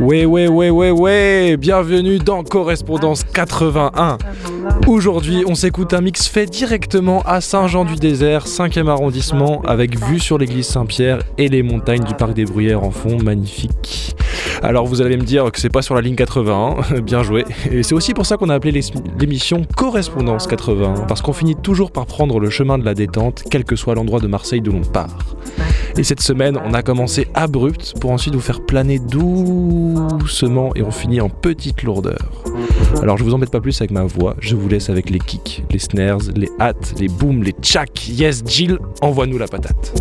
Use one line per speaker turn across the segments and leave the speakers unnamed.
Ouais, ouais, ouais, ouais, ouais, bienvenue dans Correspondance 81. Aujourd'hui, on s'écoute un mix fait directement à Saint-Jean-du-Désert, 5e arrondissement, avec vue sur l'église Saint-Pierre et les montagnes du parc des Bruyères en fond, magnifique. Alors vous allez me dire que c'est pas sur la ligne 81, bien joué. Et c'est aussi pour ça qu'on a appelé l'émission Correspondance 81, parce qu'on finit toujours par prendre le chemin de la détente, quel que soit l'endroit de Marseille d'où l'on part. Et cette semaine, on a commencé abrupt pour ensuite vous faire planer doucement et on finit en petite lourdeur. Alors je vous embête pas plus avec ma voix, je vous laisse avec les kicks, les snares, les hats, les booms, les tchaks. Yes, Jill, envoie-nous la patate.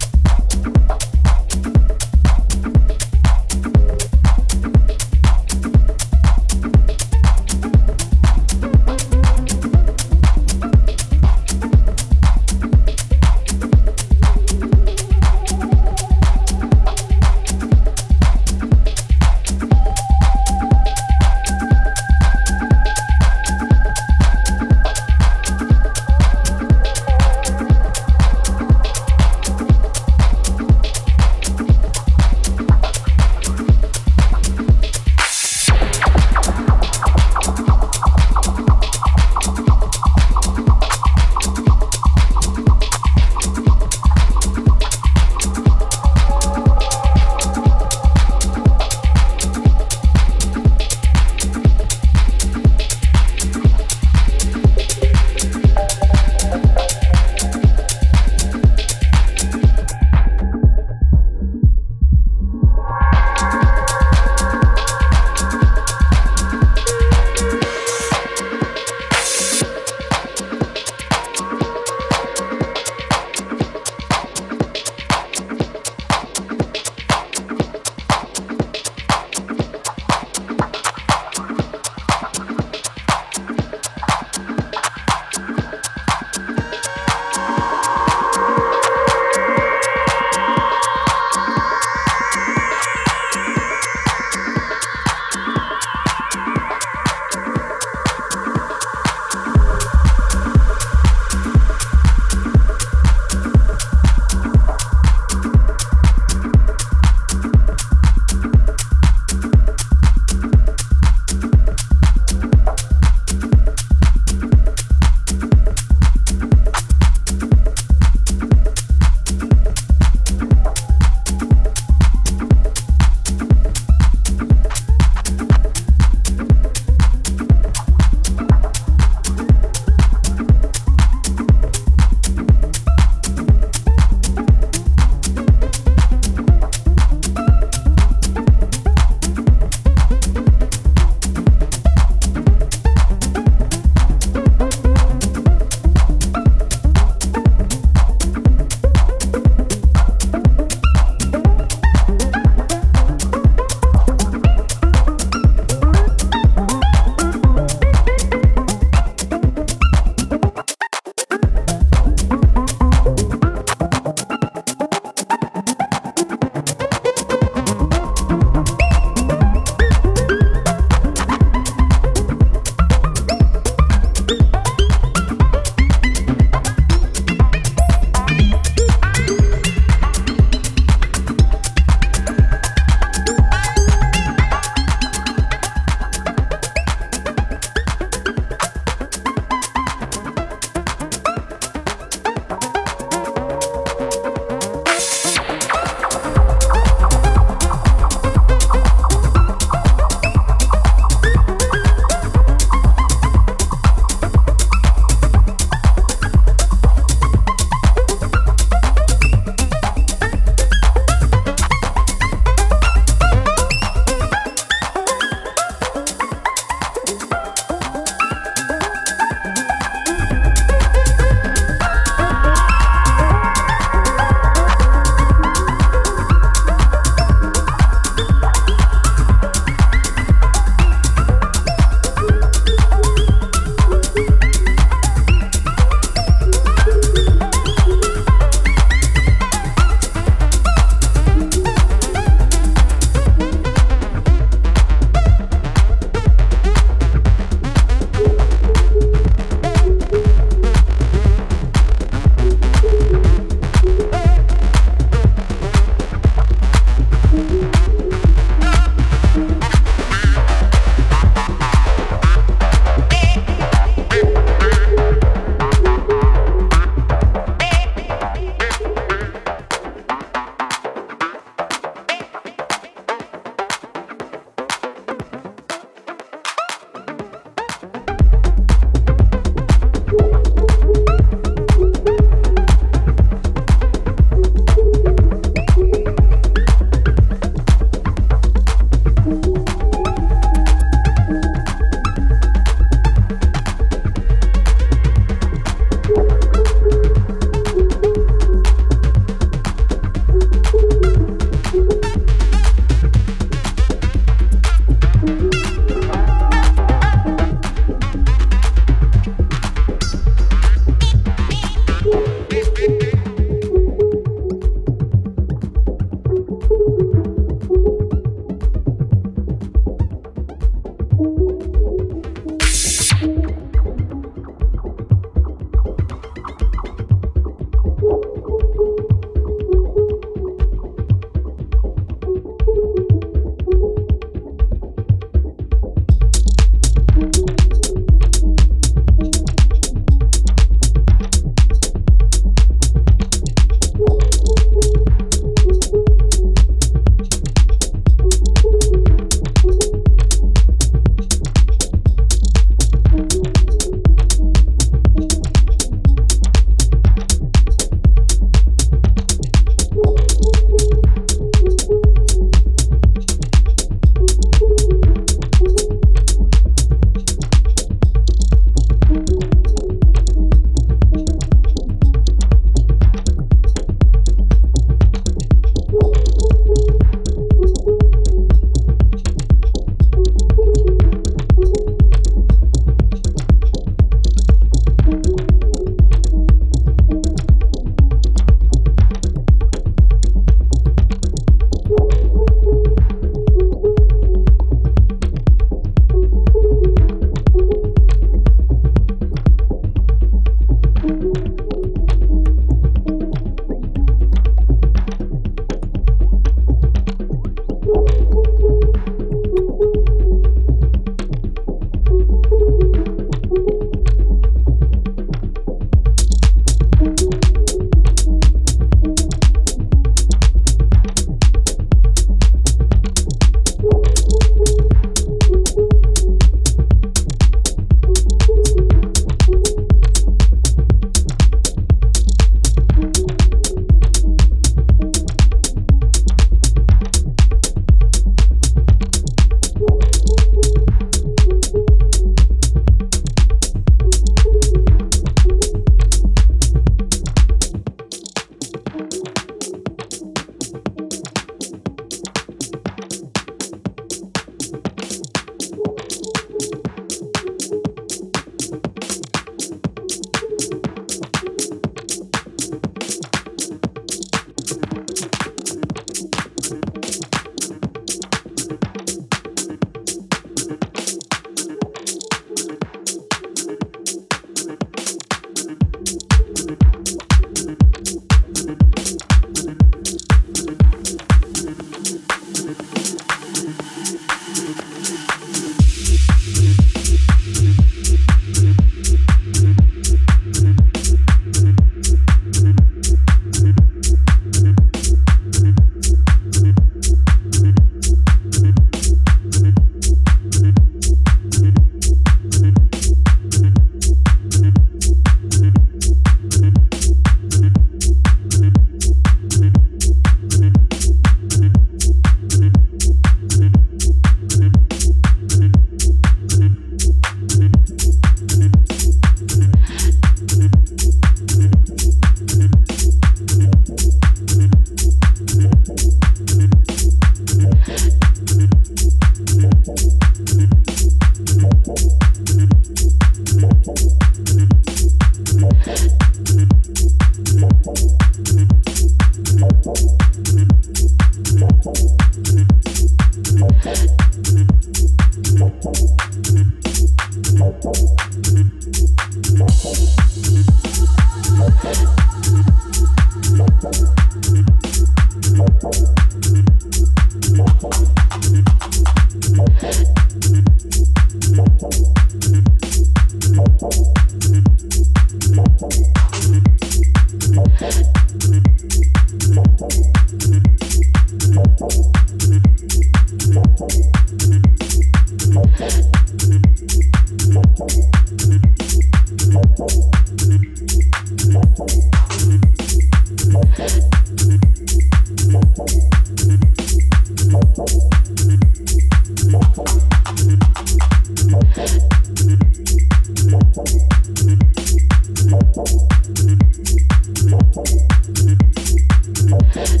Thank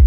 you.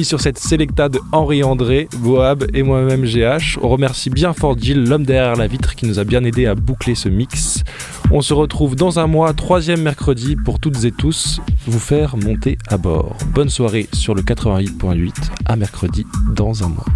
Sur cette sélecta de Henri André, Boab et moi-même GH. On remercie bien fort Gilles, l'homme derrière la vitre, qui nous a bien aidé à boucler ce mix. On se retrouve dans un mois, troisième mercredi, pour toutes et tous, vous faire monter à bord. Bonne soirée sur le 88.8, à mercredi dans un mois.